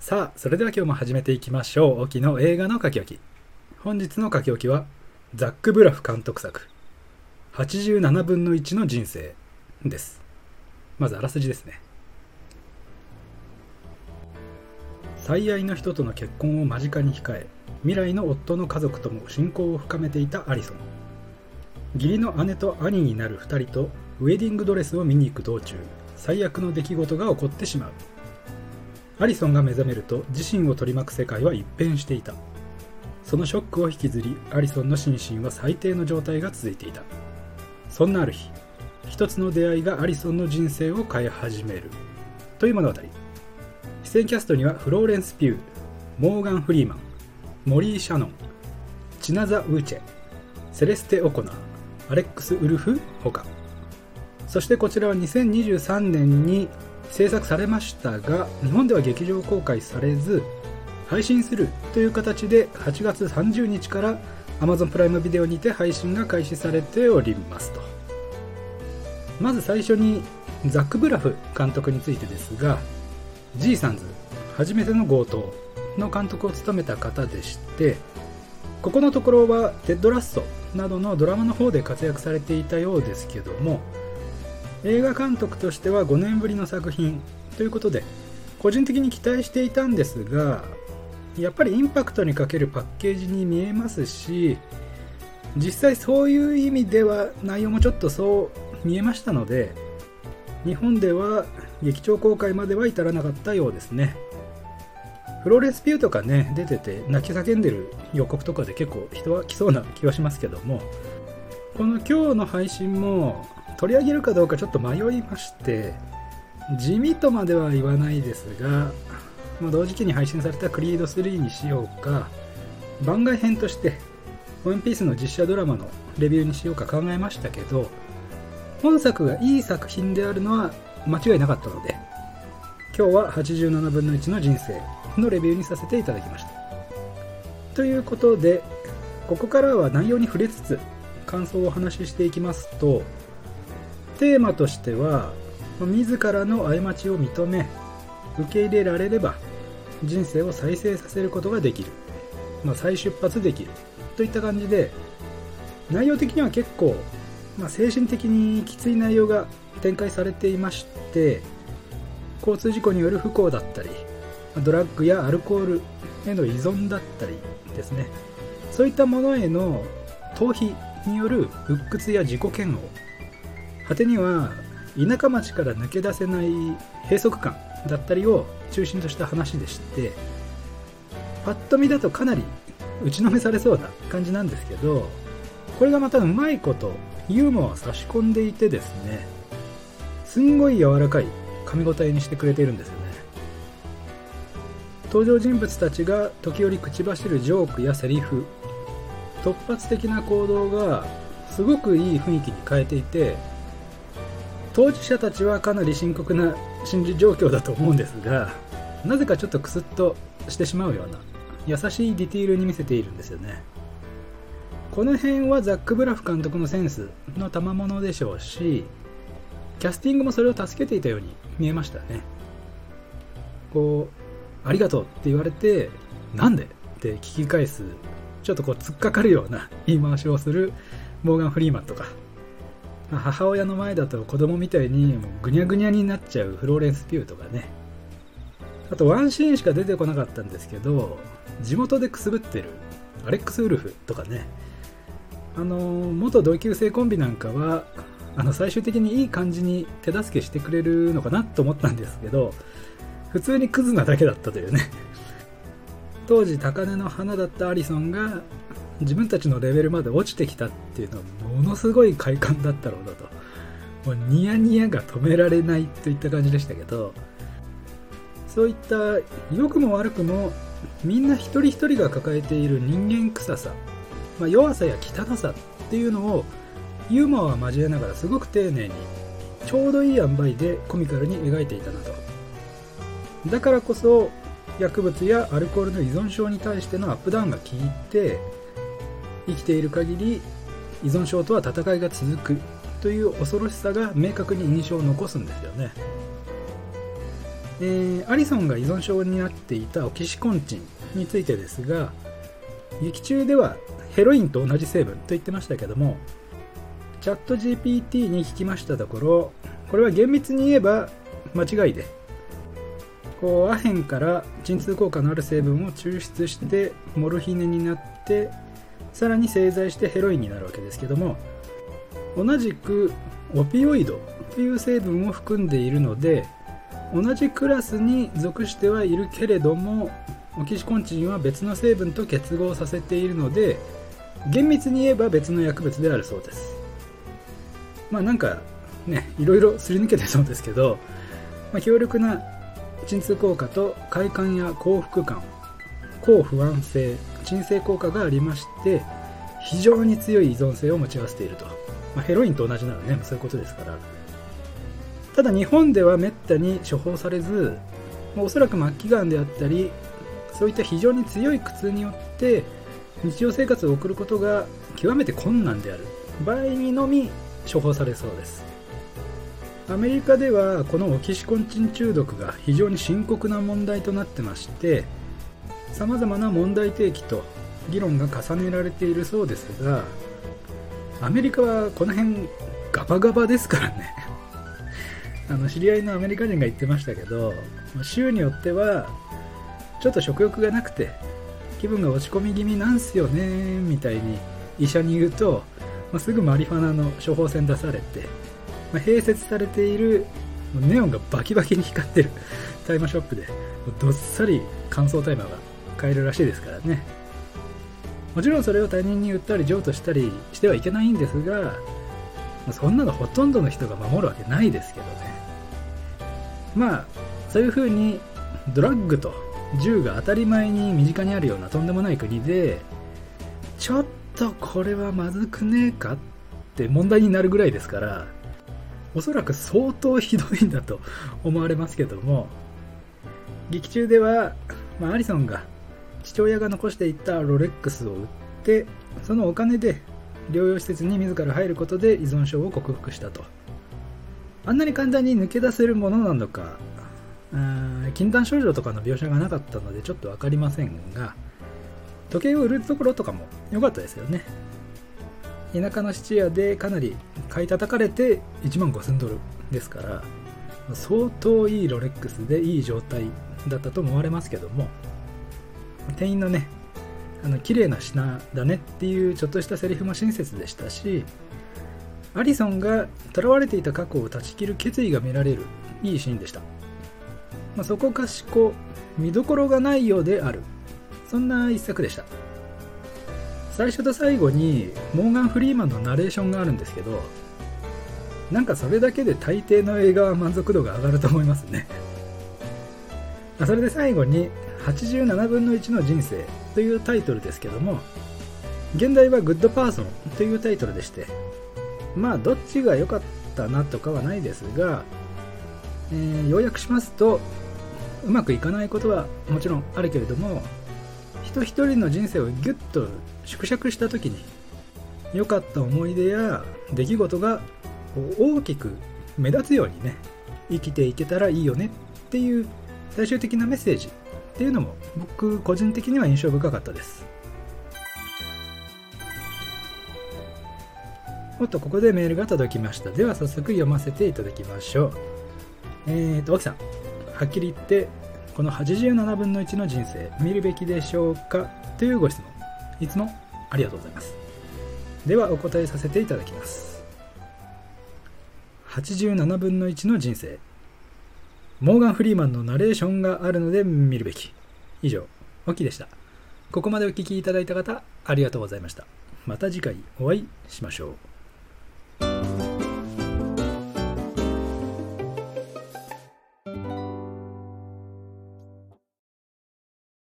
さあそれでは今日も始めていきましょう。沖の映画の書き置き。本日の書き置きはザック・ブラフ監督作。87分の1の人生です。まずあらすじですね。最愛の人との結婚を間近に控え未来の夫の家族とも親交を深めていたアリソン。義理の姉と兄になる2人とウェディングドレスを見に行く道中最悪の出来事が起こってしまう。アリソンが目覚めると自身を取り巻く世界は一変していた。そのショックを引きずりアリソンの心身は最低の状態が続いていた。そんなある日一つの出会いがアリソンの人生を変え始める。という物語。出演キャストにはフローレンス・ピューモーガン・フリーマンモリー・シャノンチナザ・ウーチェセレステ・オコナーアレックス・ウルフほかそしてこちらは2023年に制作されましたが日本では劇場公開されず配信するという形で8月30日から Amazon プライムビデオにて配信が開始されておりますと。まず最初にザック・ブラフ監督についてですが G サンズ初めての強盗の監督を務めた方でしてここのところはテッド・ラッソなどのドラマの方で活躍されていたようですけども映画監督としては5年ぶりの作品ということで個人的に期待していたんですがやっぱりインパクトに欠けるパッケージに見えますし実際そういう意味では内容もちょっとそう見えましたので日本では劇場公開までは至らなかったようですね。フローレス・ピューとかね出てて泣き叫んでる予告とかで結構人は来そうな気はしますけどもこの今日の配信も取り上げるかどうかちょっと迷いまして地味とまでは言わないですが、まあ、同時期に配信されたクリード3にしようか番外編としてワンピースの実写ドラマのレビューにしようか考えましたけど本作がいい作品であるのは間違いなかったので今日は87分の1の人生のレビューにさせていただきました。ということでここからは内容に触れつつ感想をお話ししていきますとテーマとしては自らの過ちを認め受け入れられれば人生を再生させることができる、まあ、再出発できる。といった感じで内容的には結構、まあ、精神的にきつい内容が展開されていまして交通事故による不幸だったりドラッグやアルコールへの依存だったりですね。そういったものへの逃避による鬱屈や自己嫌悪果てには田舎町から抜け出せない閉塞感だったりを中心とした話でしてパッと見だとかなり打ちのめされそうな感じなんですけどこれがまたうまいことユーモアを差し込んでいてですねすんごい柔らかい噛み応えにしてくれているんですよね。登場人物たちが時折口走るジョークやセリフ突発的な行動がすごくいい雰囲気に変えていて当事者たちはかなり深刻な心理状況だと思うんですがなぜかちょっとクスッとしてしまうような優しいディティールに見せているんですよね。この辺はザック・ブラフ監督のセンスの賜物でしょうしキャスティングもそれを助けていたように見えましたね。こうありがとうって言われてなんでって聞き返すちょっとこう突っかかるような言い回しをするモーガン・フリーマンとか母親の前だと子供みたいにもうぐにゃぐにゃになっちゃうフローレンス・ピューとかね。あとワンシーンしか出てこなかったんですけど地元でくすぶってるアレックス・ウルフとかね。あの元同級生コンビなんかはあの最終的にいい感じに手助けしてくれるのかなと思ったんですけど普通にクズなだけだったというね。当時高嶺の花だったアリソンが自分たちのレベルまで落ちてきたっていうのはものすごい快感だったろうなと。もうニヤニヤが止められないといった感じでしたけどそういった良くも悪くもみんな一人一人が抱えている人間臭さ、まあ、弱さや汚さっていうのをユーモアを交えながらすごく丁寧にちょうどいい塩梅でコミカルに描いていたなと。だからこそ薬物やアルコールの依存症に対してのアップダウンが効いて生きている限り依存症とは戦いが続くという恐ろしさが明確に印象を残すんですよね。えー、アリソンが依存症になっていたオキシコンチンについてですが劇中ではヘロインと同じ成分と言ってましたけどもチャット GPT に聞きましたところこれは厳密に言えば間違いでこうアヘンから鎮痛効果のある成分を抽出してモルヒネになってさらに製剤してヘロインになるわけですけども同じくオピオイドという成分を含んでいるので同じクラスに属してはいるけれどもオキシコンチンは別の成分と結合させているので厳密に言えば別の薬物であるそうです。まあなんかねいろいろすり抜けてそうですけど、まあ、強力な鎮痛効果と快感や幸福感抗不安性鎮静効果がありまして非常に強い依存性を持ち合わせていると、まあ、ヘロインと同じならね。そういうことですから。ただ日本ではめったに処方されずおそらく末期がんであったりそういった非常に強い苦痛によって日常生活を送ることが極めて困難である。場合にのみ処方されそうです。アメリカではこのオキシコンチン中毒が非常に深刻な問題となってましてさまざまな問題提起と議論が重ねられているそうですがアメリカはこの辺ガバガバですからね。あの知り合いのアメリカ人が言ってましたけど州によってはちょっと食欲がなくて気分が落ち込み気味なんすよねみたいに医者に言うと、まあ、すぐマリファナの処方箋出されて、まあ、併設されているネオンがバキバキに光ってる大麻ショップでどっさり乾燥大麻が買えるらしいですからね。もちろんそれを他人に売ったり譲渡したりしてはいけないんですがそんなのほとんどの人が守るわけないですけどね。まあそういう風にドラッグと銃が当たり前に身近にあるようなとんでもない国でちょっとこれはまずくねえかって問題になるぐらいですからおそらく相当ひどいんだと思われますけども劇中では、まあ、アリソンが父親が残していたロレックスを売ってそのお金で療養施設に自ら入ることで依存症を克服したと。あんなに簡単に抜け出せるものなのか禁断症状とかの描写がなかったのでちょっと分かりませんが時計を売るところとかも良かったですよね。田舎の質屋でかなり買い叩かれて1万5000ドルですから相当いいロレックスでいい状態だったと思われますけども店員のねあの綺麗な品だねっていうちょっとしたセリフも親切でしたしアリソンが囚われていた過去を断ち切る決意が見られるいいシーンでした、まあ、そこかしこ見どころがないようである。そんな一作でした。最初と最後にモーガン・フリーマンのナレーションがあるんですけどなんかそれだけで大抵の映画は満足度が上がると思いますね。それで最後に87分の1の人生というタイトルですけども原題はグッドパーソンというタイトルでしてまあどっちが良かったなとかはないですが、えー、要約しますとうまくいかないことはもちろんあるけれども人一人の人生をギュッと縮尺した時に良かった思い出や出来事が大きく目立つようにね生きていけたらいいよねっていう最終的なメッセージっていうのも僕個人的には印象深かったですおっとここでメールが届きましたでは早速読ませていただきましょうえーと、沖さん、はっきり言って、この87分の1の人生、見るべきでしょうかというご質問、いつもありがとうございます。では、お答えさせていただきます。87分の1の人生、モーガン・フリーマンのナレーションがあるので見るべき。以上、オキでした。ここまでお聴きいただいた方、ありがとうございました。また次回お会いしましょう。